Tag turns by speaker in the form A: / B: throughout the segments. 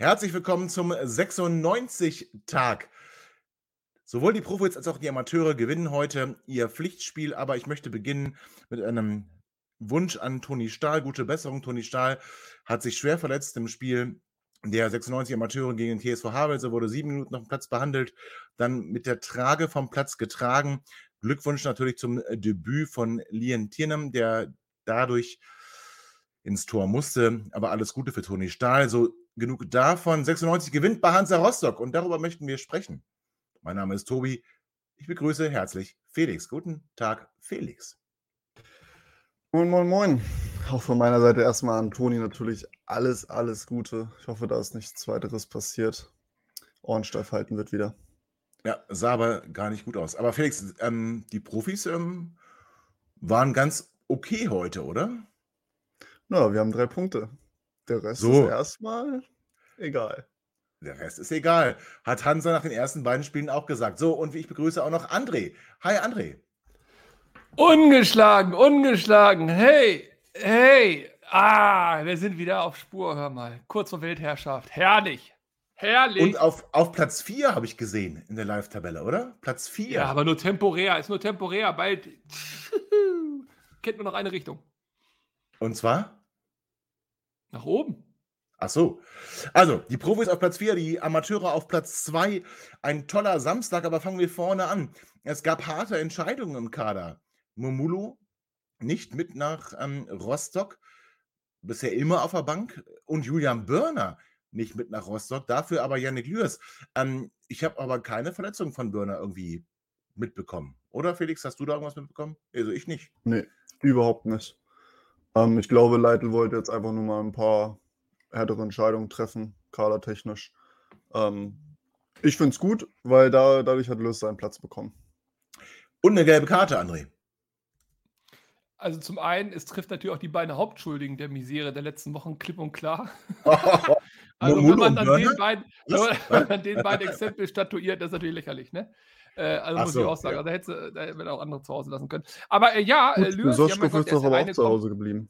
A: Herzlich willkommen zum 96-Tag. Sowohl die Profis als auch die Amateure gewinnen heute ihr Pflichtspiel, aber ich möchte beginnen mit einem Wunsch an Toni Stahl. Gute Besserung. Toni Stahl hat sich schwer verletzt im Spiel der 96 Amateure gegen den TSV Havelse, wurde sieben Minuten auf dem Platz behandelt, dann mit der Trage vom Platz getragen. Glückwunsch natürlich zum Debüt von Lien Tiernem, der dadurch ins Tor musste. Aber alles Gute für Toni Stahl. So genug davon. 96 gewinnt bei Hansa Rostock und darüber möchten wir sprechen. Mein Name ist Tobi. Ich begrüße herzlich Felix. Guten Tag, Felix.
B: Moin, moin, moin. Auch von meiner Seite erstmal an Toni natürlich alles, alles Gute. Ich hoffe, da ist nichts weiteres passiert. Ohren steif halten wird wieder.
A: Ja, sah aber gar nicht gut aus. Aber Felix, ähm, die Profis ähm, waren ganz okay heute, oder?
B: Na, wir haben drei Punkte. Der Rest
A: So.
B: ist erstmal egal.
A: Der Rest ist egal. Hat Hansa nach den ersten beiden Spielen auch gesagt. So, und ich begrüße auch noch André. Hi, André.
C: Ungeschlagen, ungeschlagen. Hey, hey. Ah, wir sind wieder auf Spur, hör mal. Kurz vor Weltherrschaft. Herrlich. Herrlich.
A: Und auf, auf Platz 4 habe ich gesehen in der Live-Tabelle, oder? Platz 4.
C: ja, aber nur temporär. Ist nur temporär. Bald kennt nur noch eine Richtung.
A: Und zwar?
C: Nach oben.
A: Ach so. Also, die Profis auf Platz 4, die Amateure auf Platz 2. Ein toller Samstag, aber fangen wir vorne an. Es gab harte Entscheidungen im Kader. Momulu nicht mit nach ähm, Rostock, bisher immer auf der Bank. Und Julian Börner nicht mit nach Rostock, dafür aber Yannick Lührs. Ähm, ich habe aber keine Verletzung von Börner irgendwie mitbekommen. Oder Felix, hast du da irgendwas mitbekommen? Also ich nicht.
B: Nee, überhaupt nicht. Ähm, ich glaube, Leitl wollte jetzt einfach nur mal ein paar härtere Entscheidungen treffen, kadertechnisch. Ähm, ich finde es gut, weil da, dadurch hat Lös seinen Platz bekommen.
A: Und eine gelbe Karte, André.
C: Also zum einen, es trifft natürlich auch die beiden Hauptschuldigen der Misere der letzten Wochen klipp und klar. Also wenn man an den beiden, wenn man an den beiden Exempel statuiert, das ist natürlich lächerlich, ne? Äh, also
A: Ach
C: muss
A: so,
C: ich auch sagen,
A: ja.
C: also da hätte da hätte man auch andere zu Hause lassen können. Aber äh, ja, äh,
B: Gut,
C: Lürs, ja, mein
B: Besoschkow
C: Gott,
B: ist
C: der
B: doch
C: der
B: aber auch zu Hause geblieben.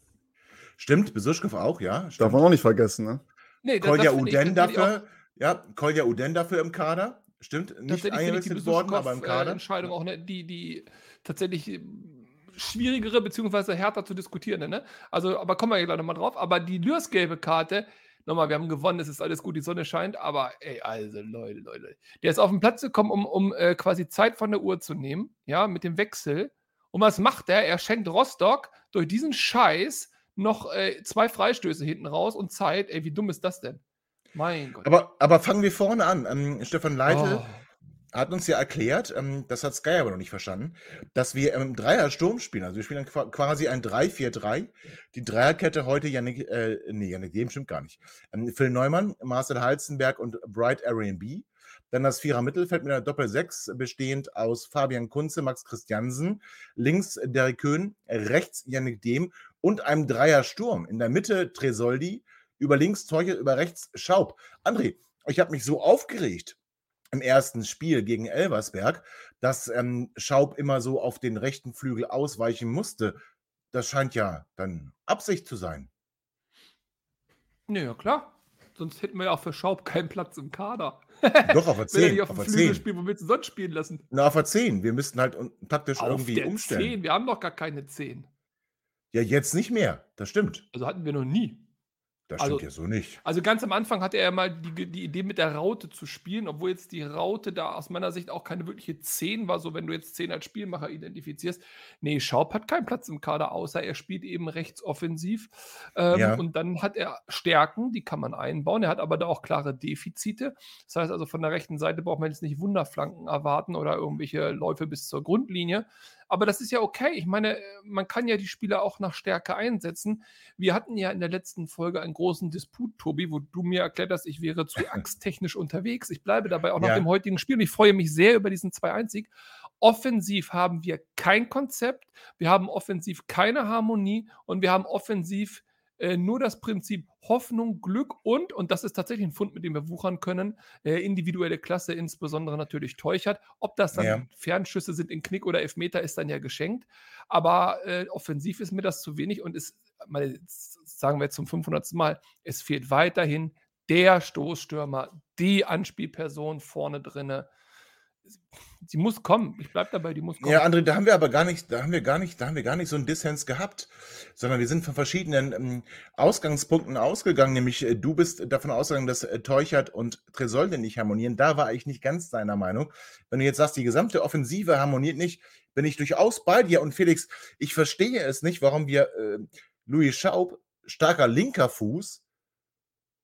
A: Stimmt, Besuschkow auch, ja.
B: Darf
A: Stimmt.
B: man auch nicht vergessen, ne?
C: Nee, das,
A: Kolja
C: das
A: Uden
C: ich auch
A: dafür, ja, Kolja Uden dafür im Kader. Stimmt, nicht eingewechselt worden, aber im Kader.
C: Entscheidung auch ne, die, die tatsächlich ähm, schwierigere beziehungsweise härter zu diskutieren. Ne? Also, aber kommen wir ja gleich nochmal drauf. Aber die Lürs-gelbe Karte, nochmal, wir haben gewonnen, es ist alles gut, die Sonne scheint, aber ey, also Leute, Leute, der ist auf den Platz gekommen, um, um äh, quasi Zeit von der Uhr zu nehmen, ja, mit dem Wechsel. Und was macht er? Er schenkt Rostock durch diesen Scheiß noch äh, zwei Freistöße hinten raus und Zeit. Ey, wie dumm ist das denn? Mein Gott.
A: Aber, aber fangen wir vorne an. Ähm, Stefan Leitl
C: Oh.
A: Hat uns ja erklärt, ähm, das hat Sky aber noch nicht verstanden, dass wir im Dreier-Sturm spielen. Also wir spielen quasi ein 3-4-3. Die Dreierkette heute Yannick, äh, nee, Yannick Dem stimmt gar nicht. Ähm, Phil Neumann, Marcel Halzenberg und Bright Airbnb. Dann das Vierer Mittelfeld mit einer Doppel-6, bestehend aus Fabian Kunze, Max Christiansen, links Derek Köhn, rechts Yannick Dehm und einem Dreier-Sturm. In der Mitte Tresoldi, über links Teuchel, über rechts Schaub. André, ich habe mich so aufgeregt im ersten Spiel gegen Elversberg, dass ähm, Schaub immer so auf den rechten Flügel ausweichen musste. Das scheint ja dann Absicht zu sein.
C: Nee, ja klar. Sonst hätten wir ja auch für Schaub keinen Platz im Kader.
A: Doch, auf der
C: Wenn er
A: 10.
C: nicht auf
A: Auf
C: dem
A: der
C: Flügel
A: 10.
C: spielt, wo willst du sonst spielen lassen?
A: Na, auf der 10. Wir müssten halt taktisch
C: Auf
A: irgendwie
C: der
A: umstellen.
C: 10. Wir haben doch gar keine 10.
A: Ja, jetzt nicht mehr. Das stimmt.
C: Also hatten wir noch nie.
A: Das
C: Also-
A: stimmt ja so nicht.
C: Also ganz am Anfang hatte er mal die, die Idee mit der Raute zu spielen, obwohl jetzt die Raute da aus meiner Sicht auch keine wirkliche 10 war, so wenn du jetzt 10 als Spielmacher identifizierst. Nee, Schaub hat keinen Platz im Kader, außer er spielt eben rechts offensiv. Ähm,
A: Ja.
C: Und dann hat er Stärken, die kann man einbauen. Er hat aber da auch klare Defizite. Das heißt also, von der rechten Seite braucht man jetzt nicht Wunderflanken erwarten oder irgendwelche Läufe bis zur Grundlinie. Aber das ist ja okay. Ich meine, äh, man kann ja die Spieler auch nach Stärke einsetzen. Wir hatten ja in der letzten Folge einen großen Disput, Tobi, wo du mir erklärt hast, ich wäre zu axttechnisch unterwegs. Ich bleibe dabei auch nach
A: Ja.
C: dem heutigen Spiel und ich freue mich sehr über diesen 2-1-Sieg. Offensiv haben wir kein Konzept, wir haben offensiv keine Harmonie und wir haben offensiv äh, nur das Prinzip Hoffnung, Glück und, und das ist tatsächlich ein Fund, mit dem wir wuchern können, äh, individuelle Klasse, insbesondere natürlich Teuchert. Ob das dann
A: Ja.
C: Fernschüsse sind in Knick oder Elfmeter, ist dann ja geschenkt. Aber äh, offensiv ist mir das zu wenig und es, meine, sagen wir jetzt zum 500. Mal, es fehlt weiterhin der Stoßstürmer, die Anspielperson vorne drinne. Sie muss kommen. Ich bleibe dabei, die muss kommen.
A: Ja, André, da haben wir aber gar nicht, da haben wir gar nicht, da haben wir gar nicht so einen Dissens gehabt, sondern wir sind von verschiedenen ähm, Ausgangspunkten ausgegangen. Nämlich äh, du bist davon ausgegangen, dass äh, Teuchert und Tresolde nicht harmonieren. Da war ich nicht ganz deiner Meinung. Wenn du jetzt sagst, die gesamte Offensive harmoniert nicht, bin ich durchaus bei dir. Und Felix, ich verstehe es nicht, warum wir äh, Louis Schaub, starker linker Fuß,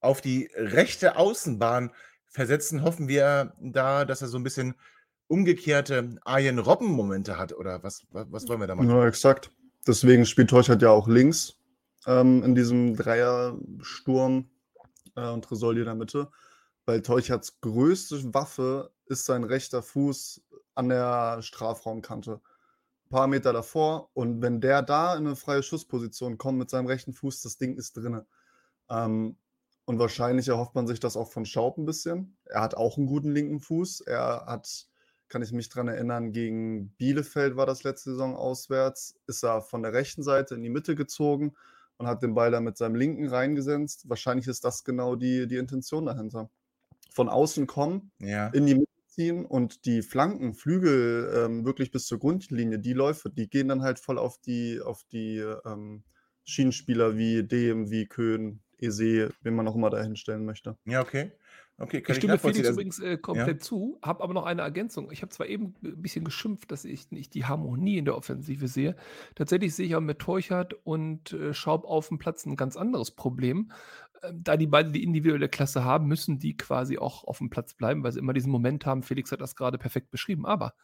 A: auf die rechte Außenbahn versetzen. Hoffen wir da, dass er so ein bisschen umgekehrte Arjen Robben-Momente hat oder was, was, was wollen wir da machen?
B: Ja, exakt. Deswegen spielt Teuchert ja auch links ähm, in diesem Dreiersturm äh, und Tresoldi in der Mitte, weil Teucherts größte Waffe ist sein rechter Fuß an der Strafraumkante. Ein paar Meter davor und wenn der da in eine freie Schussposition kommt mit seinem rechten Fuß, das Ding ist drinne. Ähm, und wahrscheinlich erhofft man sich das auch von Schaub ein bisschen. Er hat auch einen guten linken Fuß. Er hat kann ich mich dran erinnern, gegen Bielefeld war das letzte Saison auswärts, ist er von der rechten Seite in die Mitte gezogen und hat den Ball dann mit seinem linken reingesetzt. Wahrscheinlich ist das genau die, die Intention dahinter. Von außen kommen,
A: Ja.
B: in die Mitte ziehen und die Flanken, Flügel ähm, wirklich bis zur Grundlinie, die Läufe, die gehen dann halt voll auf die, auf die ähm, Schienenspieler wie Dem, wie Köhn, Ese, wen man auch immer da hinstellen möchte.
A: Ja, okay. Okay, kann
C: Ich
A: ich,
C: stimme
A: nachvollziehen.
C: Felix
A: Also,
C: übrigens äh, komplett zu, habe aber noch eine Ergänzung. Ich habe zwar eben ein bisschen geschimpft, dass ich nicht die Harmonie in der Offensive sehe. Tatsächlich sehe ich auch mit Teuchert und äh, Schaub auf dem Platz ein ganz anderes Problem. Ähm, da die beiden die individuelle Klasse haben, müssen die quasi auch auf dem Platz bleiben, weil sie immer diesen Moment haben. Felix hat das gerade perfekt beschrieben. Aber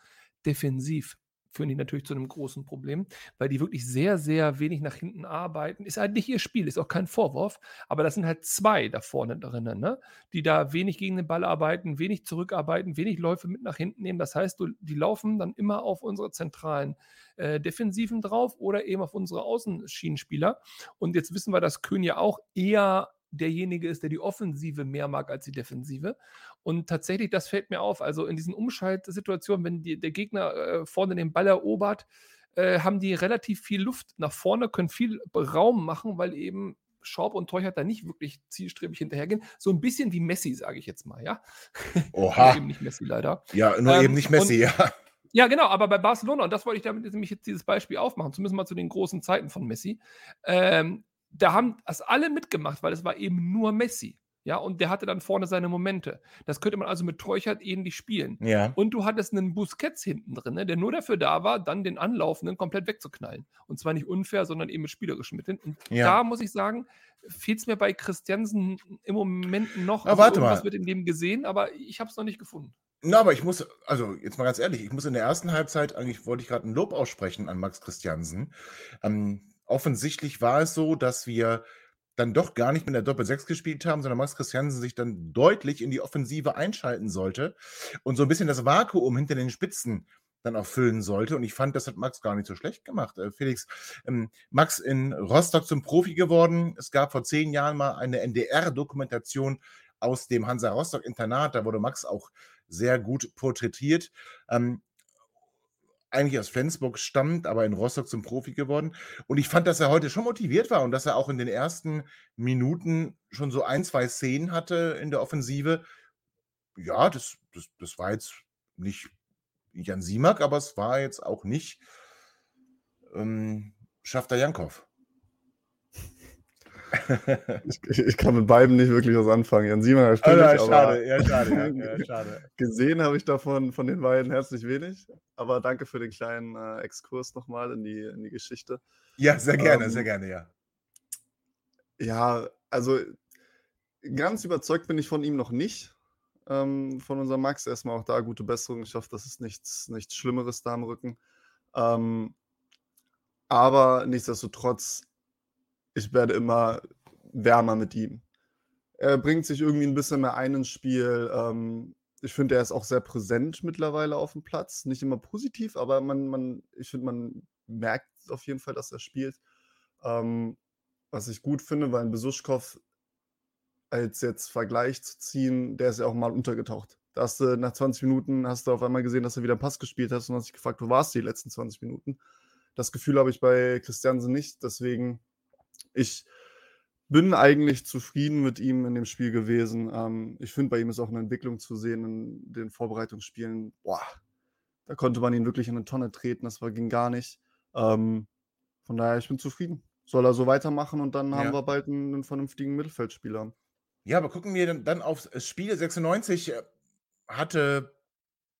C: defensiv führen die natürlich zu einem großen Problem, weil die wirklich sehr, sehr wenig nach hinten arbeiten. Ist halt nicht ihr Spiel, ist auch kein Vorwurf, aber das sind halt zwei da vorne drinnen, ne? die da wenig gegen den Ball arbeiten, wenig zurückarbeiten, wenig Läufe mit nach hinten nehmen. Das heißt, die laufen dann immer auf unsere zentralen äh, Defensiven drauf oder eben auf unsere Außenschienenspieler. Und jetzt wissen wir, dass Köhn ja auch eher derjenige ist, der die Offensive mehr mag als die Defensive. Und tatsächlich, das fällt mir auf. Also in diesen Umschaltsituationen, wenn die, der Gegner äh, vorne den Ball erobert, äh, haben die relativ viel Luft nach vorne, können viel Raum machen, weil eben Schaub und Teuchert da nicht wirklich zielstrebig hinterhergehen. So ein bisschen wie Messi, sage ich jetzt mal, ja.
A: Oha.
C: eben nicht Messi leider.
A: ja, nur
C: Ähm,
A: eben nicht Messi, ja.
C: Ja, genau, aber bei Barcelona, und das wollte ich damit nämlich jetzt dieses Beispiel aufmachen, zumindest mal zu den großen Zeiten von Messi, ähm, da haben das alle mitgemacht, weil es war eben nur Messi. Ja, und der hatte dann vorne seine Momente. Das könnte man also mit Teuchert ähnlich spielen.
A: Ja.
C: Und du hattest einen Busquets hinten drin, ne, der nur dafür da war, dann den Anlaufenden komplett wegzuknallen. Und zwar nicht unfair, sondern eben mit spielerischen Mitteln. Und
A: Ja.
C: da muss ich sagen, fehlt es mir bei Christiansen im Moment noch.
A: Na, warte
C: irgendwas
A: mal.
C: wird in dem gesehen, aber ich habe es noch nicht gefunden.
A: Na, aber ich muss, also jetzt mal ganz ehrlich, ich muss in der ersten Halbzeit, eigentlich wollte ich gerade ein Lob aussprechen an Max Christiansen. Ähm, offensichtlich war es so, dass wir dann doch gar nicht mit der Doppel-6 gespielt haben, sondern Max Christiansen sich dann deutlich in die Offensive einschalten sollte und so ein bisschen das Vakuum hinter den Spitzen dann auch füllen sollte. Und ich fand, das hat Max gar nicht so schlecht gemacht. Äh, Felix, ähm, Max in Rostock zum Profi geworden. Es gab vor zehn Jahren mal eine NDR-Dokumentation aus dem Hansa Rostock-Internat. Da wurde Max auch sehr gut porträtiert. Ähm, eigentlich aus Flensburg stammt, aber in Rostock zum Profi geworden. Und ich fand, dass er heute schon motiviert war und dass er auch in den ersten Minuten schon so ein, zwei Szenen hatte in der Offensive. Ja, das, das, das war jetzt nicht Jan Simak, aber es war jetzt auch nicht ähm, Schafter Jankov.
B: Ich, ich, kann mit beiden nicht wirklich was anfangen. Jan Simon, das stimmt nicht, aber
A: schade, ja, schade, ja, ja, schade.
B: gesehen habe ich davon von den beiden herzlich wenig. Aber danke für den kleinen äh, Exkurs nochmal in die, in die Geschichte.
A: Ja, sehr gerne,
B: Ähm,
A: sehr gerne, ja.
B: Ja, also ganz überzeugt bin ich von ihm noch nicht. Ähm, von unserem Max. Erstmal auch da gute Besserung. Ich hoffe, das ist nichts, nichts Schlimmeres da am Rücken. Ähm, aber nichtsdestotrotz, ich werde immer wärmer mit ihm. Er bringt sich irgendwie ein bisschen mehr ein ins Spiel. Ähm, ich finde, er ist auch sehr präsent mittlerweile auf dem Platz. Nicht immer positiv, aber man, man, ich finde, man merkt auf jeden Fall, dass er spielt. Ähm, was ich gut finde, weil ein Besuschkow als jetzt Vergleich zu ziehen, der ist ja auch mal untergetaucht. Da hast du nach 20 Minuten hast du auf einmal gesehen, dass er wieder einen Pass gespielt hat und hast dich gefragt, wo warst du die letzten 20 Minuten? Das Gefühl habe ich bei Christiansen nicht. Deswegen, ich bin eigentlich zufrieden mit ihm in dem Spiel gewesen. Ähm, ich finde, bei ihm ist auch eine Entwicklung zu sehen in den Vorbereitungsspielen. Boah, da konnte man ihn wirklich in eine Tonne treten. Das war, ging gar nicht. Ähm, von daher, ich bin zufrieden. Soll er so weitermachen und dann ja. haben wir bald einen, einen vernünftigen Mittelfeldspieler.
A: Ja, aber gucken wir dann aufs Spiel 96 hatte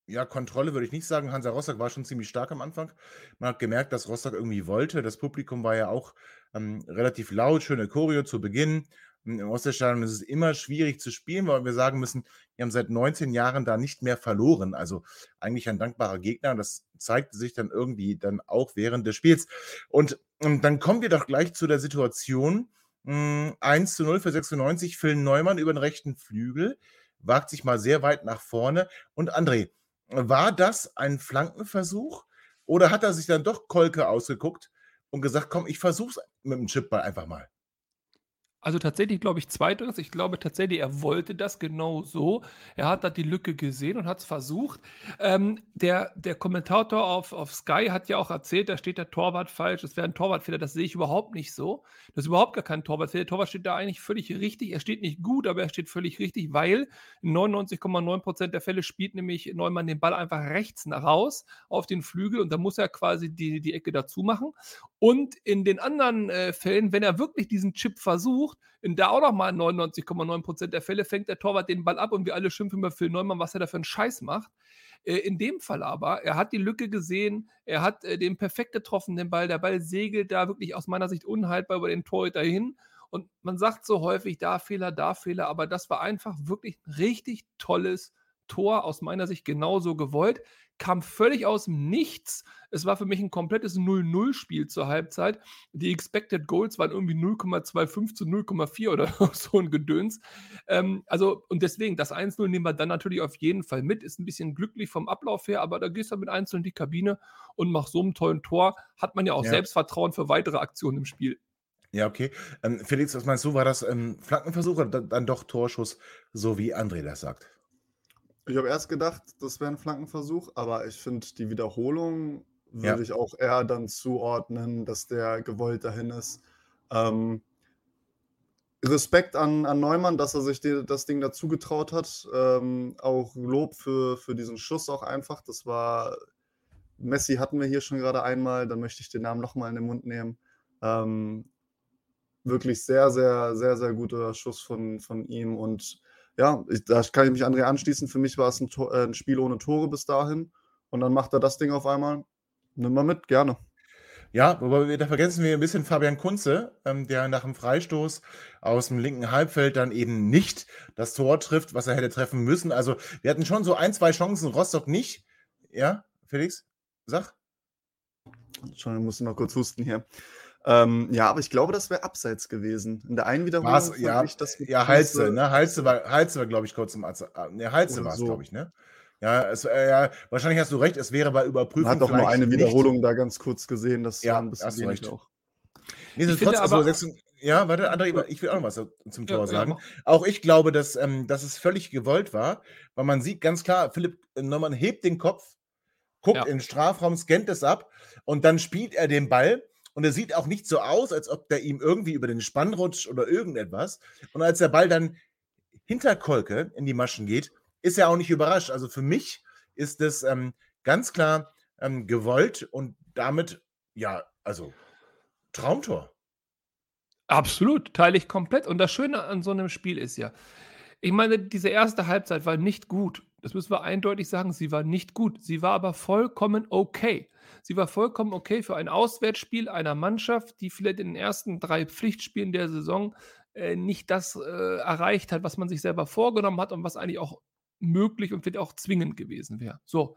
A: ja, Kontrolle würde ich nicht sagen. Hansa Rostock war schon ziemlich stark am Anfang. Man hat gemerkt, dass Rostock irgendwie wollte. Das Publikum war ja auch ähm, relativ laut, schöne Choreo zu Beginn. Im Oststadion ist es immer schwierig zu spielen, weil wir sagen müssen, wir haben seit 19 Jahren da nicht mehr verloren. Also eigentlich ein dankbarer Gegner. Das zeigte sich dann irgendwie dann auch während des Spiels. Und, und ähm, dann kommen wir doch gleich zu der Situation. 1 hm, zu 0 für 96, Phil Neumann über den rechten Flügel wagt sich mal sehr weit nach vorne. Und André, war das ein Flankenversuch oder hat er sich dann doch Kolke ausgeguckt und gesagt, komm, ich versuch's mit dem Chipball einfach mal?
C: Also tatsächlich glaube ich zweiteres. Ich glaube tatsächlich, er wollte das genau so. Er hat da die Lücke gesehen und hat es versucht. Ähm, der, der Kommentator auf, auf Sky hat ja auch erzählt, da steht der Torwart falsch. Es wäre ein Torwartfehler. Das sehe ich überhaupt nicht so. Das ist überhaupt gar kein Torwartfehler. Der Torwart steht da eigentlich völlig richtig. Er steht nicht gut, aber er steht völlig richtig, weil in 99,9% der Fälle spielt nämlich Neumann den Ball einfach rechts nach raus auf den Flügel und da muss er quasi die, die Ecke dazu machen. Und in den anderen äh, Fällen, wenn er wirklich diesen Chip versucht, in da auch nochmal 99,9% der Fälle fängt der Torwart den Ball ab und wir alle schimpfen über Phil Neumann, was er da für einen Scheiß macht. Äh, in dem Fall aber, er hat die Lücke gesehen, er hat äh, den perfekt getroffen, den Ball. Der Ball segelt da wirklich aus meiner Sicht unhaltbar über den Torhüter hin. Und man sagt so häufig, da Fehler, da Fehler, aber das war einfach wirklich ein richtig tolles Tor, aus meiner Sicht genauso gewollt kam völlig aus dem Nichts. Es war für mich ein komplettes 0-0-Spiel zur Halbzeit. Die Expected Goals waren irgendwie 0,25 zu 0,4 oder so ein Gedöns. Ähm, also, und deswegen, das 1-0 nehmen wir dann natürlich auf jeden Fall mit. Ist ein bisschen glücklich vom Ablauf her, aber da gehst du mit 1 in die Kabine und machst so einen tollen Tor. Hat man ja auch ja. Selbstvertrauen für weitere Aktionen im Spiel.
A: Ja, okay. Ähm, Felix, was meinst du? War das ähm, Flankenversuch oder dann doch Torschuss, so wie André das sagt?
B: Ich habe erst gedacht, das wäre ein Flankenversuch, aber ich finde, die Wiederholung würde ja. ich auch eher dann zuordnen, dass der gewollt dahin ist. Ähm, Respekt an, an Neumann, dass er sich die, das Ding dazu getraut hat. Ähm, auch Lob für, für diesen Schuss auch einfach. Das war, Messi hatten wir hier schon gerade einmal, dann möchte ich den Namen nochmal in den Mund nehmen. Ähm, wirklich sehr, sehr, sehr, sehr guter Schuss von, von ihm und ja, ich, da kann ich mich André anschließen. Für mich war es ein, Tor, äh, ein, Spiel ohne Tore bis dahin. Und dann macht er das Ding auf einmal. Nimm mal mit, gerne.
A: Ja, wobei da vergessen wir ein bisschen Fabian Kunze, ähm, der nach dem Freistoß aus dem linken Halbfeld dann eben nicht das Tor trifft, was er hätte treffen müssen. Also wir hatten schon so ein, zwei Chancen, Rostock nicht. Ja, Felix, sag.
B: Schon, ich muss noch kurz husten hier. Ähm, ja, aber ich glaube, das wäre abseits gewesen. In der einen Wiederholung
A: War's, ja, ich das Ja, Halze, ne? Halze war, Halze war glaube ich, kurz im Arzt. Ah, ne, Halze war es, so. glaube ich, ne? Ja, es, äh, ja, wahrscheinlich hast du recht, es wäre bei Überprüfung. Man
B: hat doch nur eine Wiederholung nicht. da ganz kurz gesehen, das ja, war ein bisschen recht. auch.
A: Nichtsdestotrotz, also, ja, warte, André, ich will auch noch was zum Tor ja, sagen. Ja. Auch ich glaube, dass, ähm, dass es völlig gewollt war, weil man sieht ganz klar, Philipp Neumann hebt den Kopf, guckt ja. in den Strafraum, scannt es ab und dann spielt er den Ball und er sieht auch nicht so aus, als ob der ihm irgendwie über den Spann rutscht oder irgendetwas. Und als der Ball dann hinter Kolke in die Maschen geht, ist er auch nicht überrascht. Also für mich ist es ähm, ganz klar ähm, gewollt und damit, ja, also Traumtor.
C: Absolut, teile ich komplett. Und das Schöne an so einem Spiel ist ja, ich meine, diese erste Halbzeit war nicht gut. Das müssen wir eindeutig sagen, sie war nicht gut. Sie war aber vollkommen okay. Sie war vollkommen okay für ein Auswärtsspiel einer Mannschaft, die vielleicht in den ersten drei Pflichtspielen der Saison äh, nicht das äh, erreicht hat, was man sich selber vorgenommen hat und was eigentlich auch möglich und vielleicht auch zwingend gewesen wäre. So.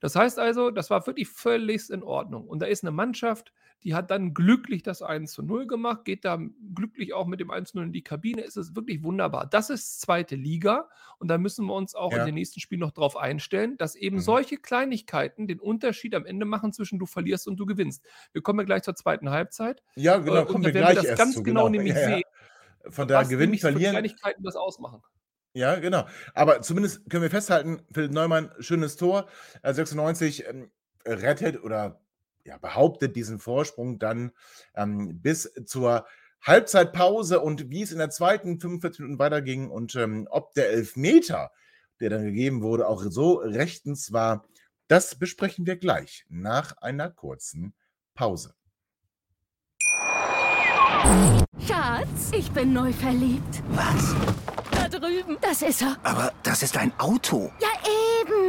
C: Das heißt also, das war wirklich völlig in Ordnung. Und da ist eine Mannschaft, die hat dann glücklich das 1 zu 0 gemacht, geht da glücklich auch mit dem 1 zu 0 in die Kabine. Es ist wirklich wunderbar. Das ist zweite Liga und da müssen wir uns auch ja. in den nächsten Spielen noch drauf einstellen, dass eben mhm. solche Kleinigkeiten den Unterschied am Ende machen zwischen du verlierst und du gewinnst. Wir kommen ja gleich zur zweiten Halbzeit.
A: Ja, genau, äh, kommen wir gleich das
C: ganz zu, genau, genau nämlich ja, sehen.
A: Von der Gewinnen, Verlieren.
C: Kleinigkeiten das ausmachen.
A: Ja, genau. Aber zumindest können wir festhalten, Philipp Neumann, schönes Tor. 96 ähm, rettet oder ja, behauptet diesen Vorsprung dann ähm, bis zur Halbzeitpause und wie es in der zweiten 45 Minuten weiterging und ähm, ob der Elfmeter, der dann gegeben wurde, auch so rechtens war, das besprechen wir gleich nach einer kurzen Pause.
D: Schatz, ich bin neu verliebt.
E: Was?
D: Da drüben. Das ist er.
E: Aber das ist ein Auto.
D: Ja,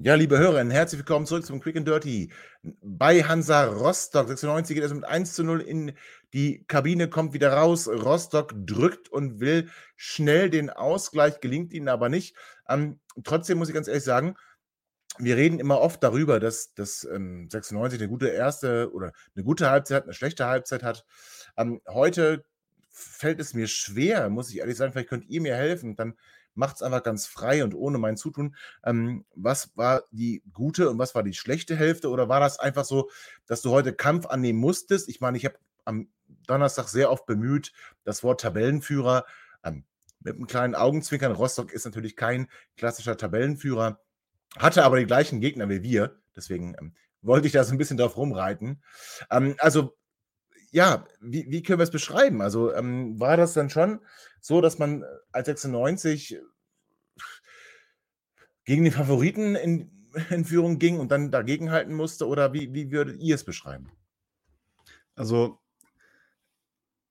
A: Ja, liebe Hörerinnen, herzlich willkommen zurück zum Quick and Dirty. Bei Hansa Rostock 96 geht es mit 1 zu 0 in die Kabine, kommt wieder raus. Rostock drückt und will schnell den Ausgleich, gelingt ihnen aber nicht. Ähm, trotzdem muss ich ganz ehrlich sagen, wir reden immer oft darüber, dass, dass ähm, 96 eine gute erste oder eine gute Halbzeit, eine schlechte Halbzeit hat. Ähm, heute fällt es mir schwer, muss ich ehrlich sagen. Vielleicht könnt ihr mir helfen. Dann macht es einfach ganz frei und ohne mein Zutun. Ähm, was war die gute und was war die schlechte Hälfte? Oder war das einfach so, dass du heute Kampf annehmen musstest? Ich meine, ich habe am Donnerstag sehr oft bemüht, das Wort Tabellenführer ähm, mit einem kleinen Augenzwinkern. Rostock ist natürlich kein klassischer Tabellenführer, hatte aber die gleichen Gegner wie wir. Deswegen ähm, wollte ich da so ein bisschen drauf rumreiten. Ähm, also ja, wie, wie können wir es beschreiben? Also ähm, war das dann schon so, dass man als 96 gegen die Favoriten in, in Führung ging und dann dagegenhalten musste? Oder wie, wie würdet ihr es beschreiben?
B: Also,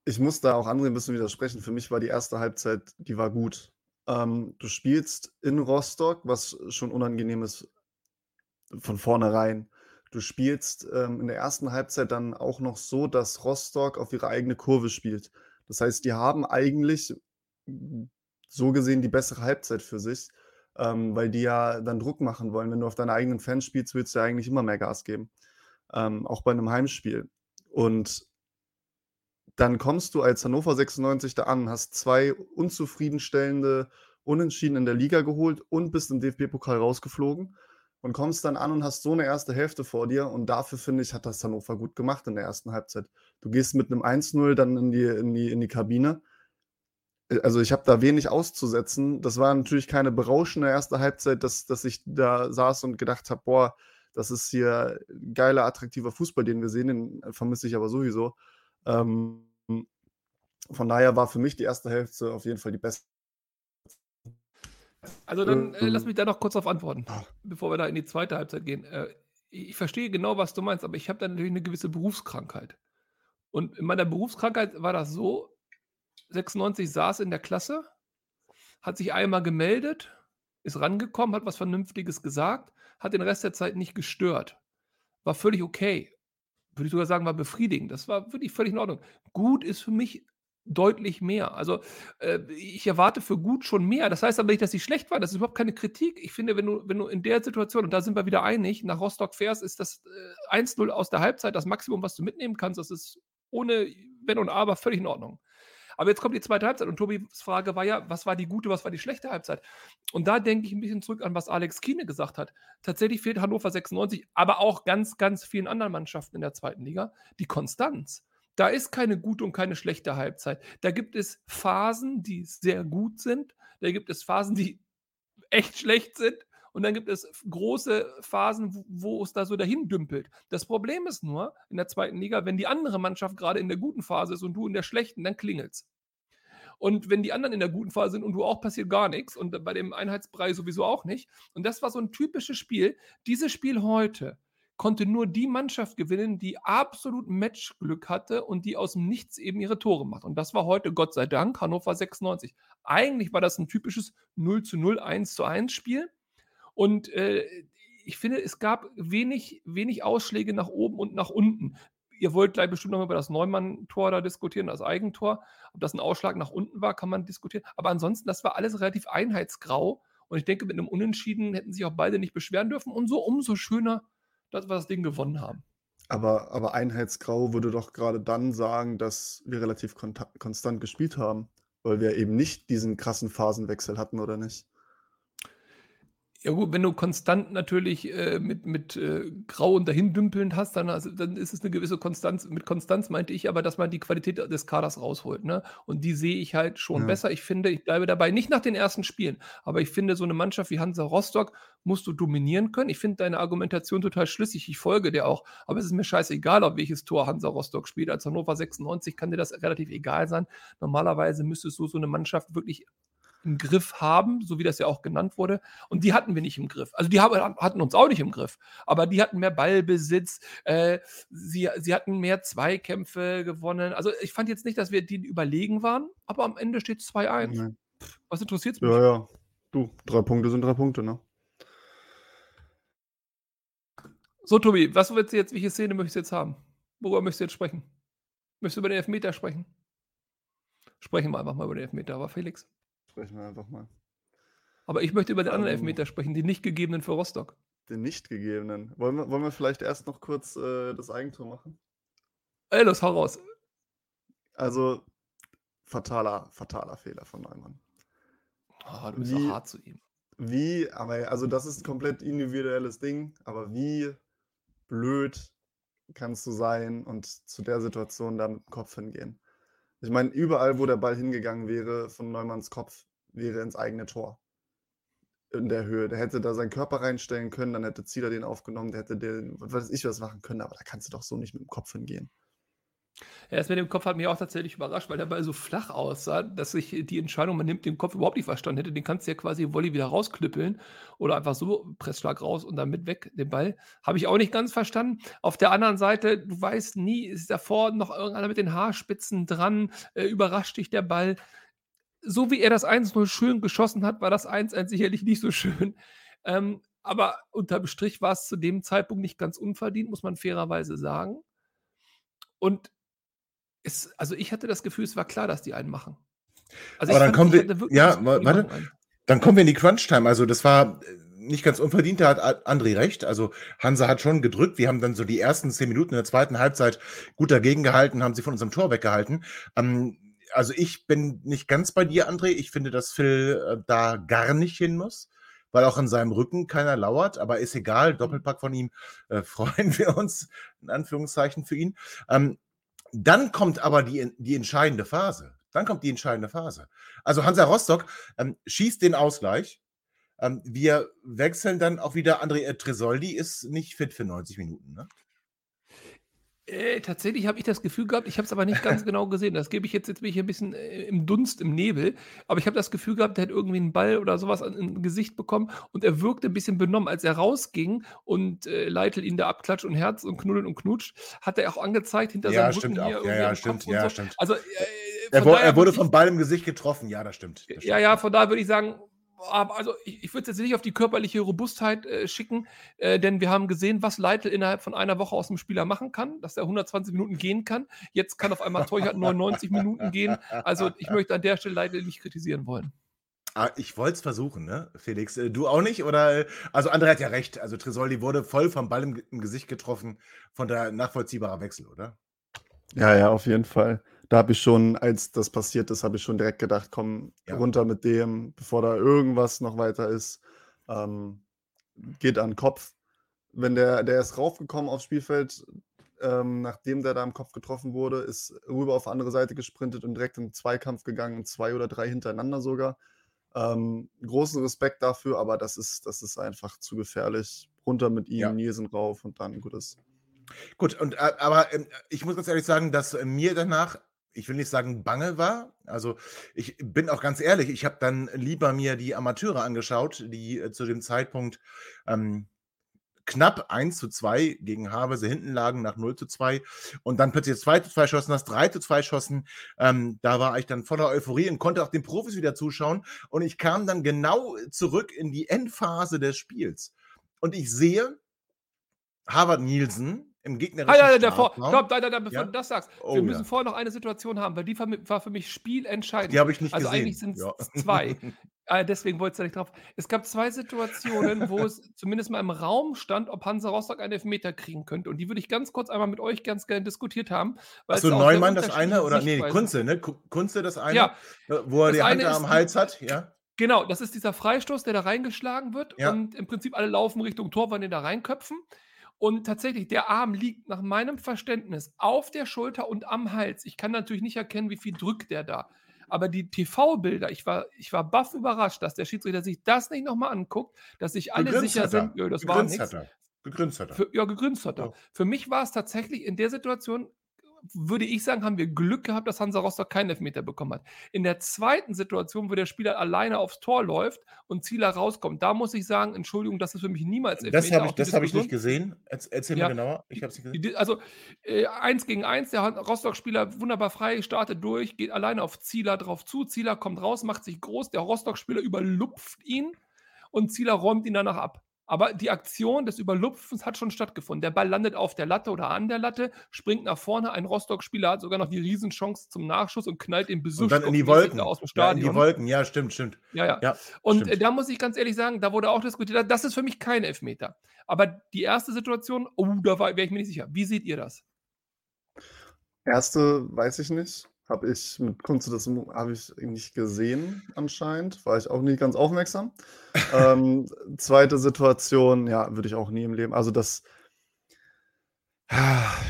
B: ich muss da auch anderen ein bisschen widersprechen. Für mich war die erste Halbzeit, die war gut. Ähm, du spielst in Rostock, was schon unangenehm ist von vornherein. Du spielst ähm, in der ersten Halbzeit dann auch noch so, dass Rostock auf ihre eigene Kurve spielt. Das heißt, die haben eigentlich so gesehen die bessere Halbzeit für sich, ähm, weil die ja dann Druck machen wollen. Wenn du auf deine eigenen Fans spielst, willst du ja eigentlich immer mehr Gas geben. Ähm, auch bei einem Heimspiel. Und dann kommst du als Hannover 96 da an, hast zwei unzufriedenstellende Unentschieden in der Liga geholt und bist im DFB-Pokal rausgeflogen und kommst dann an und hast so eine erste Hälfte vor dir und dafür finde ich, hat das Hannover gut gemacht in der ersten Halbzeit. Du gehst mit einem 1-0 dann in die, in, die, in die Kabine. Äh, also ich habe da wenig auszusetzen. Das war natürlich keine berauschende erste Halbzeit, dass, dass ich da saß und gedacht habe, boah, das ist hier geiler, attraktiver Fußball, den wir sehen, den vermisse ich aber sowieso. Ähm, von daher war für mich die erste Hälfte auf jeden Fall die beste
C: also dann äh, lass mich da noch kurz darauf antworten, ah. bevor wir da in die zweite Halbzeit gehen. Äh, ich verstehe genau, was du meinst, aber ich habe da natürlich eine gewisse Berufskrankheit. Und in meiner Berufskrankheit war das so, 96 saß in der Klasse, hat sich einmal gemeldet, ist rangekommen, hat was Vernünftiges gesagt, hat den Rest der Zeit nicht gestört. War völlig okay. Würde ich sogar sagen, war befriedigend. Das war wirklich völlig in Ordnung. Gut ist für mich deutlich mehr. Also äh, ich erwarte für gut schon mehr. Das heißt aber nicht, dass sie schlecht war. Das ist überhaupt keine Kritik. Ich finde, wenn du, wenn du in der Situation, und da sind wir wieder einig, nach Rostock fährst, ist das äh, 1-0 aus der Halbzeit das Maximum, was du mitnehmen kannst. Das ist ohne Wenn und Aber völlig in Ordnung. Aber jetzt kommt die zweite Halbzeit und Tobis Frage war ja, was war die gute, was war die schlechte Halbzeit? Und da denke ich ein bisschen zurück an, was Alex Kiene gesagt hat. Tatsächlich fehlt Hannover 96, aber auch ganz, ganz vielen anderen Mannschaften in der zweiten Liga die Konstanz. Da ist keine gute und keine schlechte Halbzeit. Da gibt es Phasen, die sehr gut sind. Da gibt es Phasen, die echt schlecht sind. Und dann gibt es große Phasen, wo, wo es da so dahin dümpelt. Das Problem ist nur in der zweiten Liga, wenn die andere Mannschaft gerade in der guten Phase ist und du in der schlechten, dann klingelt's. Und wenn die anderen in der guten Phase sind und du auch, passiert gar nichts. Und bei dem Einheitsbrei sowieso auch nicht. Und das war so ein typisches Spiel. Dieses Spiel heute konnte nur die Mannschaft gewinnen, die absolut Matchglück hatte und die aus dem Nichts eben ihre Tore macht. Und das war heute, Gott sei Dank, Hannover 96. Eigentlich war das ein typisches 0 zu 0, 1 zu 1 Spiel. Und äh, ich finde, es gab wenig, wenig Ausschläge nach oben und nach unten ihr wollt gleich bestimmt noch über das Neumann-Tor da diskutieren, das Eigentor. Ob das ein Ausschlag nach unten war, kann man diskutieren. Aber ansonsten, das war alles relativ einheitsgrau. Und ich denke, mit einem Unentschieden hätten sich auch beide nicht beschweren dürfen. Und so umso schöner, dass wir das Ding gewonnen haben.
B: Aber, aber Einheitsgrau würde doch gerade dann sagen, dass wir relativ konstant gespielt haben, weil wir eben nicht diesen krassen Phasenwechsel hatten, oder nicht?
C: Ja gut, wenn du konstant natürlich äh, mit, mit äh, Grau und dahindümpelnd hast, dann, also, dann ist es eine gewisse Konstanz. Mit Konstanz meinte ich aber, dass man die Qualität des Kaders rausholt. Ne? Und die sehe ich halt schon ja. besser. Ich finde, ich bleibe dabei, nicht nach den ersten Spielen, aber ich finde, so eine Mannschaft wie Hansa Rostock musst du dominieren können. Ich finde deine Argumentation total schlüssig. Ich folge dir auch. Aber es ist mir scheißegal, auf welches Tor Hansa Rostock spielt. Als Hannover 96 kann dir das relativ egal sein. Normalerweise müsstest du so eine Mannschaft wirklich im Griff haben, so wie das ja auch genannt wurde. Und die hatten wir nicht im Griff. Also die haben, hatten uns auch nicht im Griff. Aber die hatten mehr Ballbesitz, äh, sie, sie hatten mehr Zweikämpfe gewonnen. Also ich fand jetzt nicht, dass wir denen überlegen waren, aber am Ende steht 2-1. Was interessiert es
B: mich? Ja, ja. Du, drei Punkte sind drei Punkte, ne?
C: So, Tobi, was willst du jetzt, welche Szene möchtest du jetzt haben? Worüber möchtest du jetzt sprechen? Möchtest du über den Elfmeter sprechen? Sprechen wir einfach mal über den Elfmeter, aber Felix
B: sprechen wir einfach mal.
C: Aber ich möchte über den anderen ähm, Elfmeter sprechen, den nicht gegebenen für Rostock.
B: Den nicht gegebenen. Wollen wir, wollen wir vielleicht erst noch kurz äh, das Eigentor machen?
C: Ey, los, hau raus.
B: Also, fataler, fataler Fehler von Neumann.
C: Oh, du bist wie, hart zu ihm.
B: Wie, aber also das ist ein komplett individuelles Ding, aber wie blöd kannst du sein und zu der Situation da mit dem Kopf hingehen? Ich meine, überall, wo der Ball hingegangen wäre von Neumanns Kopf, wäre ins eigene Tor. In der Höhe. Der hätte da seinen Körper reinstellen können, dann hätte Zieler den aufgenommen, der hätte den, was weiß ich, was machen können, aber da kannst du doch so nicht mit dem Kopf hingehen.
C: Ja, das mit dem Kopf hat mich auch tatsächlich überrascht, weil der Ball so flach aussah, dass ich die Entscheidung, man nimmt den Kopf überhaupt nicht verstanden hätte. Den kannst du ja quasi Volley wieder rausknüppeln oder einfach so Pressschlag raus und dann mit weg den Ball. Habe ich auch nicht ganz verstanden. Auf der anderen Seite, du weißt nie, ist davor noch irgendeiner mit den Haarspitzen dran, äh, überrascht dich der Ball. So wie er das 1-0 schön geschossen hat, war das 1-1 sicherlich nicht so schön. Ähm, aber unterm Strich war es zu dem Zeitpunkt nicht ganz unverdient, muss man fairerweise sagen. Und es, also ich hatte das Gefühl, es war klar, dass die einen machen.
A: Also Aber dann kommen wir, ja, warte, dann kommen wir in die Crunch-Time. Also das war äh, nicht ganz unverdient, da hat André recht. Also Hansa hat schon gedrückt. Wir haben dann so die ersten zehn Minuten in der zweiten Halbzeit gut dagegen gehalten, haben sie von unserem Tor weggehalten. Ähm, also ich bin nicht ganz bei dir, André. Ich finde, dass Phil äh, da gar nicht hin muss weil auch an seinem Rücken keiner lauert, aber ist egal, Doppelpack von ihm, äh, freuen wir uns, in Anführungszeichen für ihn. Ähm, dann kommt aber die, die entscheidende Phase. Dann kommt die entscheidende Phase. Also Hansa Rostock ähm, schießt den Ausgleich. Ähm, wir wechseln dann auch wieder. André äh, Tresoldi ist nicht fit für 90 Minuten. Ne?
C: Äh, tatsächlich habe ich das Gefühl gehabt, ich habe es aber nicht ganz genau gesehen. Das gebe ich jetzt, jetzt bin ich ein bisschen äh, im Dunst, im Nebel. Aber ich habe das Gefühl gehabt, der hat irgendwie einen Ball oder sowas an, in Gesicht bekommen und er wirkte ein bisschen benommen. Als er rausging und äh, Leitel ihn da abklatscht und Herz und knuddelt und knutscht, hat er auch angezeigt hinter
A: ja,
C: seinem
A: Rücken hier. Ja, ja, stimmt, ja, so. stimmt.
C: Also, äh,
A: er, er, wurde vom Ball im Gesicht getroffen, ja, das stimmt. Das
C: ja,
A: stimmt.
C: ja, von daher würde ich sagen, also ich, ich würde es jetzt nicht auf die körperliche Robustheit äh, schicken, äh, denn wir haben gesehen, was Leitl innerhalb von einer Woche aus dem Spieler machen kann, dass er 120 Minuten gehen kann. Jetzt kann auf einmal Teuchert 99 Minuten gehen. Also ich möchte an der Stelle Leitl nicht kritisieren wollen.
A: Ah, ich wollte es versuchen, ne, Felix? Äh, du auch nicht? Oder also André hat ja recht. Also Tresoldi wurde voll vom Ball im, im Gesicht getroffen, von der nachvollziehbarer Wechsel, oder?
B: Ja, ja, auf jeden Fall da habe ich schon, als das passiert ist, habe ich schon direkt gedacht, komm ja. runter mit dem, bevor da irgendwas noch weiter ist. Ähm, geht an den Kopf. Wenn der, der ist raufgekommen aufs Spielfeld, ähm, nachdem der da am Kopf getroffen wurde, ist rüber auf die andere Seite gesprintet und direkt in den Zweikampf gegangen, zwei oder drei hintereinander sogar. Ähm, großen Respekt dafür, aber das ist, das ist einfach zu gefährlich. Runter mit ihm,
A: Ja.
B: Nielsen rauf und dann gut ist.
A: Gut, und, äh, aber ähm, ich muss ganz ehrlich sagen, dass äh, mir danach, ich will nicht sagen bange war, also ich bin auch ganz ehrlich, ich habe dann lieber mir die Amateure angeschaut, die äh, zu dem Zeitpunkt ähm, knapp 1 zu 2 gegen Havelse hinten lagen nach 0 zu 2 und dann plötzlich das 2 zu 2 schossen, das 3 zu 2 schossen. Ähm, da war ich dann voller Euphorie und konnte auch den Profis wieder zuschauen und ich kam dann genau zurück in die Endphase des Spiels. Und ich sehe Harvard Nielsen im gegnerischen
C: Ah, ja, davor, stopp, da, da, da, bevor
A: Ja?
C: du das sagst.
A: Oh,
C: wir müssen
A: ja.
C: vorher noch eine Situation haben, weil die war für mich spielentscheidend.
A: Die habe ich nicht
C: also
A: gesehen.
C: eigentlich sind es
A: Ja.
C: zwei. Äh, deswegen wollte ich da nicht drauf. Es gab zwei Situationen, wo es zumindest mal im Raum stand, ob Hansa Rostock einen Elfmeter kriegen könnte. Und die würde ich ganz kurz einmal mit euch ganz gerne diskutiert haben.
A: Achso, Neumann das eine oder nee, Kunze, ne? Ku- Kunze das eine,
C: Ja.
A: äh, wo er
C: Das
A: die Hand am Hals hat, ja?
C: Genau, das ist dieser Freistoß, der da reingeschlagen wird und im Prinzip alle laufen Richtung Tor, wollen den da reinköpfen. Und tatsächlich, der Arm liegt nach meinem Verständnis auf der Schulter und am Hals. Ich kann natürlich nicht erkennen, wie viel drückt der da. Aber die TV-Bilder, ich war, ich war baff überrascht, dass der Schiedsrichter sich das nicht nochmal anguckt, dass sich alle sicher
A: er.
C: sind, ja, das war
A: Gegrinst
C: nichts.
A: Gegrinst hat er.
C: Für, ja, gegrinst hat er.
A: Ja.
C: Für mich war es tatsächlich in der Situation, würde ich sagen, haben wir Glück gehabt, dass Hansa Rostock keinen Elfmeter bekommen hat. In der zweiten Situation, wo der Spieler alleine aufs Tor läuft und Zieler rauskommt, da muss ich sagen, Entschuldigung, das ist für mich niemals Elfmeter.
A: Das habe ich, das hab ich nicht gesehen. Erz- Erzähl
C: Ja.
A: mal genauer. Ich habe es nicht gesehen.
C: Also äh, eins gegen eins, der Rostock-Spieler wunderbar frei, startet durch, geht alleine auf Zieler drauf zu. Zieler kommt raus, macht sich groß. Der Rostock-Spieler überlupft ihn und Zieler räumt ihn danach ab. Aber die Aktion des Überlupfens hat schon stattgefunden. Der Ball landet auf der Latte oder an der Latte, springt nach vorne. Ein Rostock-Spieler hat sogar noch die Riesenchance zum Nachschuss und knallt den Besuch
A: Und dann in die Wolken.
C: aus dem
A: Ja, in
C: Stadion.
A: die Wolken, ja, stimmt, stimmt.
C: Ja, ja.
A: Ja,
C: Und
A: stimmt.
C: äh, da muss ich ganz ehrlich sagen, da wurde auch diskutiert, das ist für mich kein Elfmeter. Aber die erste Situation, oh, da wäre ich mir nicht sicher. Wie seht ihr das?
B: Erste weiß ich nicht. Habe ich mit Kunze das habe ich nicht gesehen anscheinend. War ich auch nie ganz aufmerksam. ähm, zweite Situation, ja, würde ich auch nie im Leben. Also das.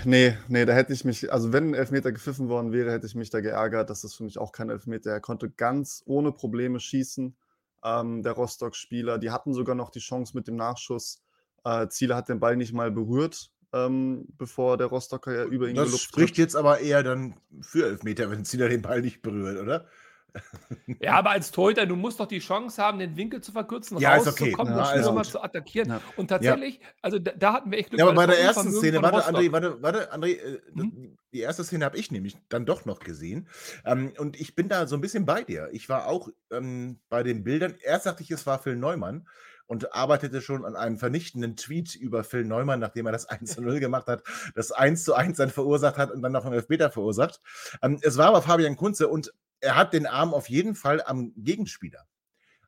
B: Nee, nee, da hätte ich mich, also wenn ein Elfmeter gepfiffen worden wäre, hätte ich mich da geärgert. Das ist für mich auch kein Elfmeter. Er konnte ganz ohne Probleme schießen. Ähm, der Rostock-Spieler, die hatten sogar noch die Chance mit dem Nachschuss. Äh, Ziele hat den Ball nicht mal berührt, ähm, bevor der Rostocker ja über ihn
A: Das
B: gelupft
A: spricht
B: hat.
A: jetzt aber eher dann für Elfmeter, wenn Zieler den Ball nicht berührt, oder?
C: Ja, aber als Torhüter, du musst doch die Chance haben, den Winkel zu verkürzen,
A: Ja, ist okay.
C: rauszukommen
B: Ja,
C: und nochmal zu attackieren.
B: Ja.
C: Und tatsächlich, also da, da hatten wir echt Glück.
A: Ja, aber bei der ersten Szene, warte. André, warte, warte, André, äh,
C: Mhm.
A: die erste Szene habe ich nämlich dann doch noch gesehen. Ähm, und ich bin da so ein bisschen bei dir. Ich war auch ähm, bei den Bildern. Erst dachte ich, es war Phil Neumann und arbeitete schon an einem vernichtenden Tweet über Phil Neumann, nachdem er das 1 zu 0 gemacht hat, das 1 zu 1 dann verursacht hat und dann noch einen Elfmeter verursacht. Ähm, es war aber Fabian Kunze und er hat den Arm auf jeden Fall am Gegenspieler.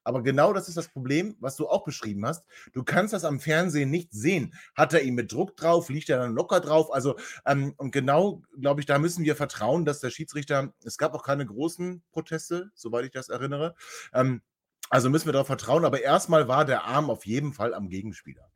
A: Aber genau das ist das Problem, was du auch beschrieben hast. Du kannst das am Fernsehen nicht sehen. Hat er ihn mit Druck drauf? Liegt er dann locker drauf? Also, ähm, und genau, glaube ich, da müssen wir vertrauen, dass der Schiedsrichter, es gab auch keine großen Proteste, soweit ich das erinnere. Ähm, also müssen wir darauf vertrauen, aber erstmal war der Arm auf jeden Fall am Gegenspieler.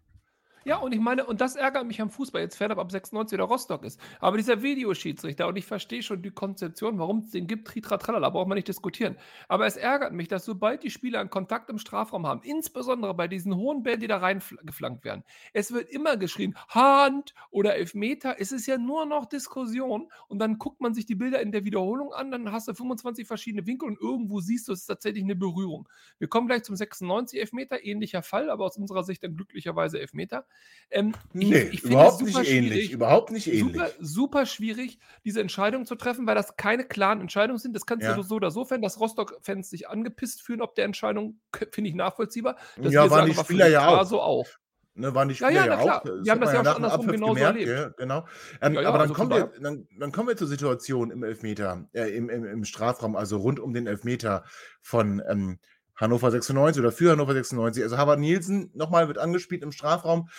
C: Ja, und ich meine, und das ärgert mich am Fußball, jetzt fernab ab 96 oder Rostock ist. Aber dieser Videoschiedsrichter, und ich verstehe schon die Konzeption, warum es den gibt, tritra tralala, braucht man nicht diskutieren. Aber es ärgert mich, dass sobald die Spieler einen Kontakt im Strafraum haben, insbesondere bei diesen hohen Bällen, die da reingeflankt werden, es wird immer geschrien, Hand oder Elfmeter, es ist ja nur noch Diskussion. Und dann guckt man sich die Bilder in der Wiederholung an, dann hast du 25 verschiedene Winkel und irgendwo siehst du, es ist tatsächlich eine Berührung. Wir kommen gleich zum 96 Elfmeter, ähnlicher Fall, aber aus unserer Sicht dann glücklicherweise Elfmeter. Ähm, ich-
A: Nee,
C: ich
A: überhaupt nicht ähnlich. Überhaupt nicht ähnlich.
C: Super, super schwierig, diese Entscheidung zu treffen, weil das keine klaren Entscheidungen sind. Das kannst
A: Ja.
C: du so oder so fänden, dass Rostock-Fans sich angepisst fühlen, ob der Entscheidung, finde ich nachvollziehbar. Dass
A: Ja, waren
C: sagen,
A: die
C: war
A: Spieler ja auch.
C: So auch.
A: Ne, waren die
C: Ja,
A: Spieler
C: ja,
A: ja,
C: klar.
A: auch.
C: Die haben das ja auch schon andersrum genauso
A: gemerkt,
C: erlebt.
A: Ja, genau. Ähm,
C: Ja, ja,
A: aber dann,
C: also
A: kommen wir, dann, dann kommen wir zur Situation im Elfmeter, äh, im, im, im Strafraum, also rund um den Elfmeter von ähm, Hannover 96 oder für Hannover 96. Also Harvard Nielsen nochmal wird angespielt im Strafraum.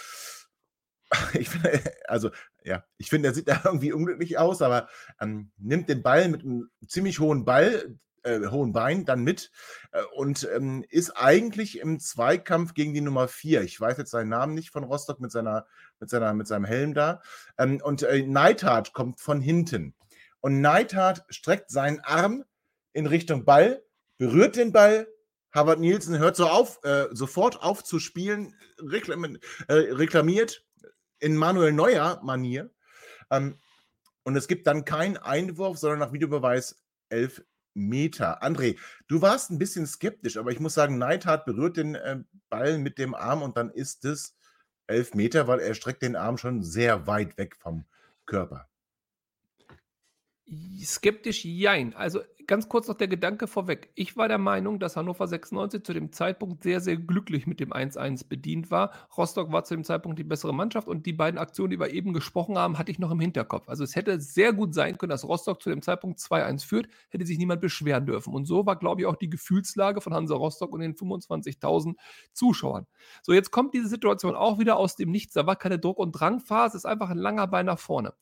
A: Ich finde, also ja, ich finde, er sieht da irgendwie unglücklich aus, aber ähm, nimmt den Ball mit einem ziemlich hohen Ball, äh, hohen Bein dann mit äh, und ähm, ist eigentlich im Zweikampf gegen die Nummer 4. Ich weiß jetzt seinen Namen nicht von Rostock mit, seiner, mit, seiner, mit seinem Helm da. Ähm, und äh, Neidhardt kommt von hinten. Und Neidhardt streckt seinen Arm in Richtung Ball, berührt den Ball, Harvard Nielsen hört so auf, äh, sofort auf zu spielen, reklam äh, reklamiert in Manuel Neuer-Manier. Ähm, und es gibt dann keinen Einwurf, sondern nach Videobeweis elf Meter. André, du warst ein bisschen skeptisch, aber ich muss sagen, Neidhardt berührt den äh, Ball mit dem Arm und dann ist es elf Meter, weil er streckt den Arm schon sehr weit weg vom Körper.
C: Skeptisch, jein. Also ganz kurz noch der Gedanke vorweg. Ich war der Meinung, dass Hannover 96 zu dem Zeitpunkt sehr, sehr glücklich mit dem 1-1 bedient war. Rostock war zu dem Zeitpunkt die bessere Mannschaft und die beiden Aktionen, die wir eben gesprochen haben, hatte ich noch im Hinterkopf. Also es hätte sehr gut sein können, dass Rostock zu dem Zeitpunkt 2-1 führt, hätte sich niemand beschweren dürfen. Und so war, glaube ich, auch die Gefühlslage von Hansa Rostock und den 25.000 Zuschauern. So, jetzt kommt diese Situation auch wieder aus dem Nichts. Da war keine Druck- und Drangphase, es ist einfach ein langer Bein nach vorne.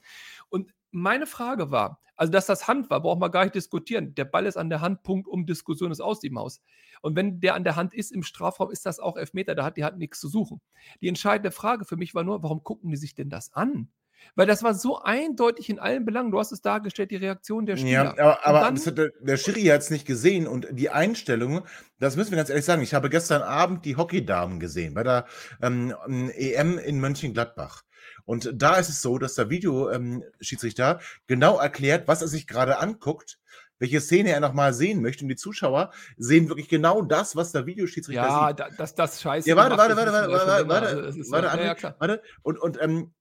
C: Und meine Frage war, also dass das Hand war, brauchen wir gar nicht diskutieren. Der Ball ist an der Hand, Punkt, um Diskussion ist aus dem Haus. Und wenn der an der Hand ist im Strafraum, ist das auch Elfmeter, da hat die Hand nichts zu suchen. Die entscheidende Frage für mich war nur, warum gucken die sich denn das an? Weil das war so eindeutig in allen Belangen. Du hast es dargestellt, die Reaktion der Spieler.
A: Ja, aber,
C: dann,
A: hat, der, der Schiri hat es nicht gesehen und die Einstellung, das müssen wir ganz ehrlich sagen. Ich habe gestern Abend die Hockeydamen gesehen bei der ähm, EM in Mönchengladbach. Und da ist es so, dass der Videoschiedsrichter ähm, genau erklärt, was er sich gerade anguckt, welche Szene er nochmal sehen möchte. Und die Zuschauer sehen wirklich genau das, was der Videoschiedsrichter
C: ja,
A: sieht.
C: Ja, das, das scheiße.
A: Ja, warte, warte, warte, warte, warte, warte, warte, ja, ja, warte. Und, und ähm,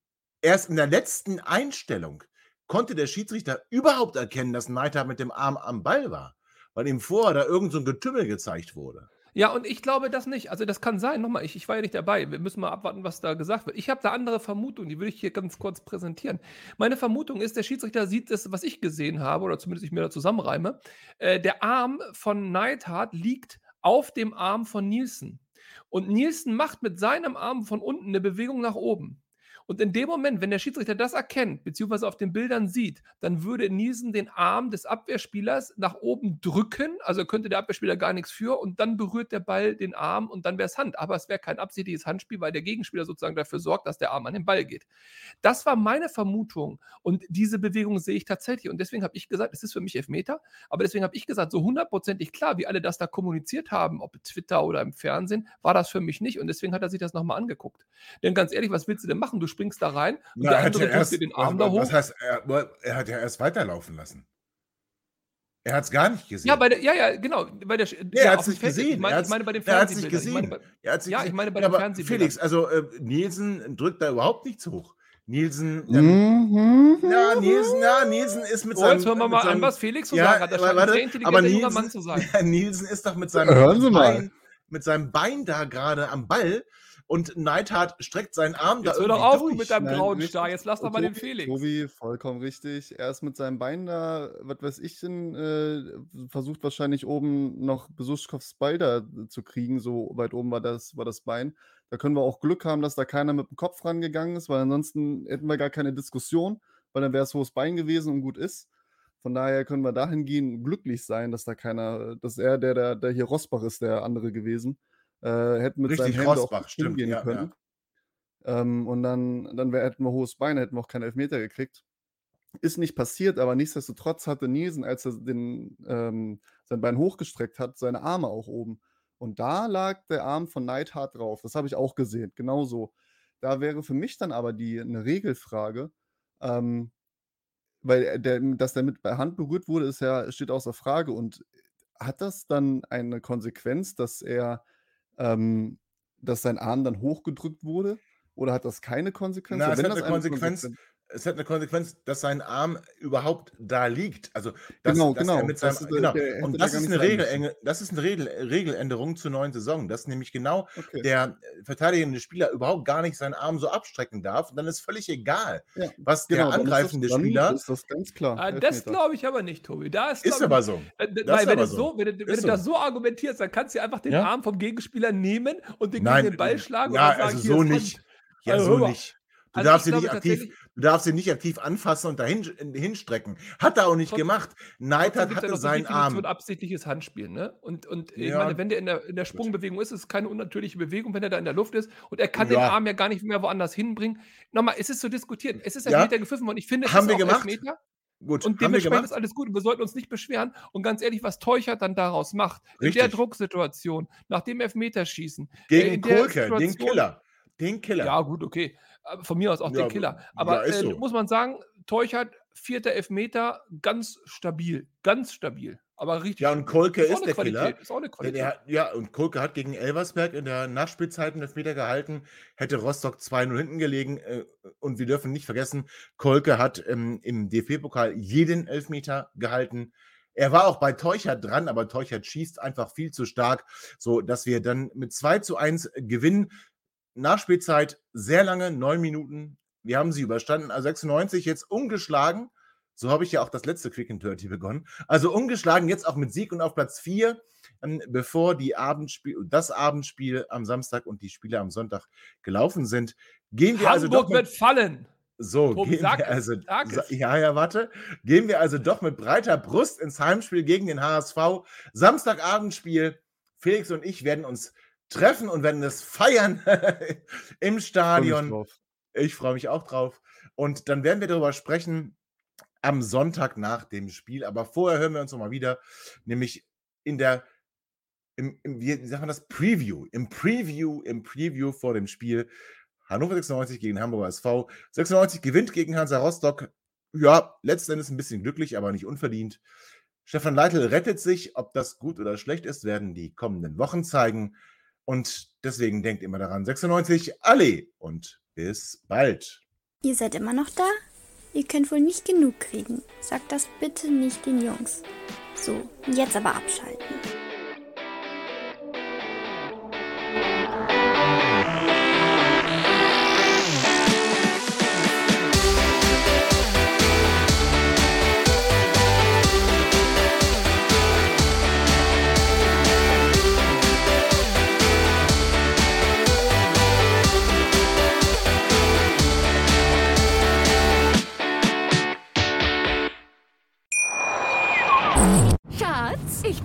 A: erst in der letzten Einstellung konnte der Schiedsrichter überhaupt erkennen, dass Neidhardt mit dem Arm am Ball war, weil ihm vorher da irgend so ein Getümmel gezeigt wurde.
C: Ja, und ich glaube das nicht. Also das kann sein. Nochmal, ich, ich war ja nicht dabei. Wir müssen mal abwarten, was da gesagt wird. Ich habe da andere Vermutungen, die würde ich hier ganz kurz präsentieren. Meine Vermutung ist, der Schiedsrichter sieht das, was ich gesehen habe, oder zumindest ich mir da zusammenreime. Äh, der Arm von Neidhardt liegt auf dem Arm von Nielsen. Und Nielsen macht mit seinem Arm von unten eine Bewegung nach oben. Und in dem Moment, wenn der Schiedsrichter das erkennt, beziehungsweise auf den Bildern sieht, dann würde Nielsen den Arm des Abwehrspielers nach oben drücken, also könnte der Abwehrspieler gar nichts für und dann berührt der Ball den Arm und dann wäre es Hand. Aber es wäre kein absichtliches Handspiel, weil der Gegenspieler sozusagen dafür sorgt, dass der Arm an den Ball geht. Das war meine Vermutung und diese Bewegung sehe ich tatsächlich und deswegen habe ich gesagt, es ist für mich Elfmeter, aber deswegen habe ich gesagt, so hundertprozentig klar, wie alle das da kommuniziert haben, ob Twitter oder im Fernsehen, war das für mich nicht und deswegen hat er sich das nochmal angeguckt. Denn ganz ehrlich, was willst du denn machen? Du springst da rein
A: und Na, der andere ja erst, den Arm was, da hoch. Was heißt, er, er, hat ja erst weiterlaufen lassen. Er hat es gar nicht gesehen.
C: Ja, bei der, ja, ja, genau. Bei der,
A: nee, er hat es nicht gesehen.
C: Ich meine, ich meine bei den
A: Er hat es nicht gesehen.
C: Ich meine,
A: er hat's
C: ja,
A: gesehen.
C: ich meine bei
A: ja,
C: den Fernsehbildern.
A: Felix, also äh, Nielsen drückt da überhaupt nichts hoch. Nielsen, ähm,
B: Mhm.
A: ja, Nielsen, ja, Nielsen ist mit
C: Oh,
A: seinem.
C: jetzt hören wir mal
A: seinem,
C: an, was Felix zu
A: ja,
C: sagen hat. Das
A: aber
C: scheint ein sehr intelligenter junger
A: Nielsen,
C: Mann zu sein.
A: Ja, Nielsen ist doch mit seinem
B: Hören Sie mal.
A: Bein, mit seinem Bein da gerade am Ball und Neidhardt streckt seinen Arm
C: Jetzt
A: da
C: hör doch
A: irgendwie
C: auf
A: durch.
C: mit deinem
B: Nein,
C: grauen. Star. Jetzt lass doch mal den Felix.
B: Tobi, vollkommen richtig. Er ist mit seinem Bein da, was weiß ich denn, äh, versucht wahrscheinlich oben noch Besuschkows Ball da zu kriegen. So weit oben war das, war das Bein. Da können wir auch Glück haben, dass da keiner mit dem Kopf rangegangen ist, weil ansonsten hätten wir gar keine Diskussion, weil dann wäre es hohes Bein gewesen und gut ist. Von daher können wir dahingehend glücklich sein, dass da keiner, dass er, der, der, der hier Rosbach ist, der andere gewesen, äh, hätten mit
A: Richtig, Rosbach,
B: auch
A: stimmt,
B: umgehen
A: ja,
B: können. Ähm, und dann, dann wär, hätten wir hohes Bein, hätten wir auch keine Elfmeter gekriegt. Ist nicht passiert, aber nichtsdestotrotz hatte Nielsen, als er den, ähm, sein Bein hochgestreckt hat, seine Arme auch oben. Und da lag der Arm von Neidhardt drauf. Das habe ich auch gesehen, genauso. Da wäre für mich dann aber die eine Regelfrage, ähm, weil er- der, dass der mit bei Hand berührt wurde, ist ja, steht außer Frage. Und hat das dann eine Konsequenz, dass er, ähm, dass sein Arm dann hochgedrückt wurde? Oder hat das keine Konsequenz?
A: Na, es hat eine Konsequenz, es hat eine Konsequenz, dass sein Arm überhaupt da liegt. Also, dass,
B: Genau,
A: dass
B: genau.
A: er mit seinem,
B: Das ist, äh,
A: genau.
B: der hätte
A: Und
B: da
A: das ist eine, Regel, das ist eine Regel, Regeländerung zur neuen Saison, dass nämlich genau
B: Okay.
A: der äh, verteidigende Spieler überhaupt gar nicht seinen Arm so abstrecken darf. Und dann ist völlig egal,
B: Ja,
A: was
B: genau,
A: der
B: dann ist das-
A: angreifende
B: dann
A: Spieler.
B: Ist das ganz klar.
C: Ah, das glaube ich aber nicht, Tobi. Da ist,
A: Ist aber
C: ich,
A: so.
C: Äh,
A: Das
C: Nein,
A: ist
C: wenn,
A: aber
C: du
A: so.
C: so, wenn, du, wenn
A: Ist
C: du das
A: so.
C: so argumentierst, dann kannst du einfach den
A: Ja?
C: Arm vom Gegenspieler nehmen und den
A: Nein,
C: gegen den Ball schlagen
A: ja,
C: und sagen,
A: also
C: hier
A: so
C: ist
A: nicht. Ja,
C: Also
A: so nicht. Du
C: Also
A: darfst
C: ich
A: ihn nicht aktiv, du darfst ihn nicht aktiv anfassen und dahin hinstrecken. Hat er auch nicht
C: Trotzdem-
A: gemacht. Neidhardt
C: ja
A: hatte seinen Arm.
C: absichtliches Handspiel, ne? Und, und ich
A: Ja,
C: meine, wenn der in der, in der Sprungbewegung ist, ist es keine unnatürliche Bewegung, wenn er da in der Luft ist und er kann den
A: Ja.
C: Arm ja gar nicht mehr woanders hinbringen. Nochmal, es ist zu diskutieren. Es ist
A: Ja.
C: Elfmeter gepfiffen worden. Ich finde, es
A: Haben
C: ist
A: wir
C: auch
A: gemacht.
C: Elfmeter.
A: gut,
C: Und dementsprechend ist alles gut. Und wir sollten uns nicht beschweren. Und ganz ehrlich, was Teuchert dann daraus macht, in der
A: Richtig.
C: Drucksituation, nach dem Elfmeterschießen, äh,
A: Gegen Kolke, den Killer. Den Killer.
C: Ja, gut, okay. Aber Von mir aus auch
A: Ja,
C: den Killer. Aber
A: ja, ist
C: äh,
A: so.
C: muss man sagen, Teuchert, vierter Elfmeter, ganz stabil. Ganz stabil. Aber richtig.
A: Ja, und. Kolke ist
C: eine
A: der
C: Qualität,
A: Killer.
C: Ist auch eine Qualität.
A: hat- ja, und Kolke hat gegen Elversberg in der Nachspielzeit einen Elfmeter gehalten, hätte Rostock 2-0 hinten gelegen. äh, Und wir dürfen nicht vergessen, Kolke hat ähm, im DFB-Pokal jeden Elfmeter gehalten. Er war auch bei Teuchert dran, aber Teuchert schießt einfach viel zu stark, so dass wir dann mit 2 zu 1 gewinnen. Nachspielzeit sehr lange, neun Minuten. Wir haben sie überstanden. Also 96 jetzt ungeschlagen. So habe ich ja auch das letzte Quick and Dirty begonnen. Also ungeschlagen jetzt auch mit Sieg und auf Platz 4, ähm, bevor die Abendspiel, das Abendspiel am Samstag und die Spiele am Sonntag gelaufen sind. Gehen wir also
C: Hamburg
A: doch
C: wird fallen.
A: so,
C: Tobi,
A: gehen wir also, ja, ja, warte. Gehen wir also doch mit breiter Brust ins Heimspiel gegen den HSV. Samstagabendspiel. Felix und ich werden uns treffen und werden es feiern im Stadion. Ich freue mich auch drauf. Und dann werden wir darüber sprechen am Sonntag nach dem Spiel. Aber vorher hören wir uns nochmal wieder, nämlich in der, im, im, wie sagt man das? Preview. Im Preview, im Preview vor dem Spiel. Hannover 96 gegen Hamburger SV. 96 gewinnt gegen Hansa Rostock. Ja, letzten Endes ein bisschen glücklich, aber nicht unverdient. Stefan Leitl rettet sich. Ob das gut oder schlecht ist, werden die kommenden Wochen zeigen. Und deswegen denkt immer daran, 96, alle und bis bald.
F: Ihr seid immer noch da? Ihr könnt wohl nicht genug kriegen. Sagt das bitte nicht den Jungs. So, jetzt aber abschalten.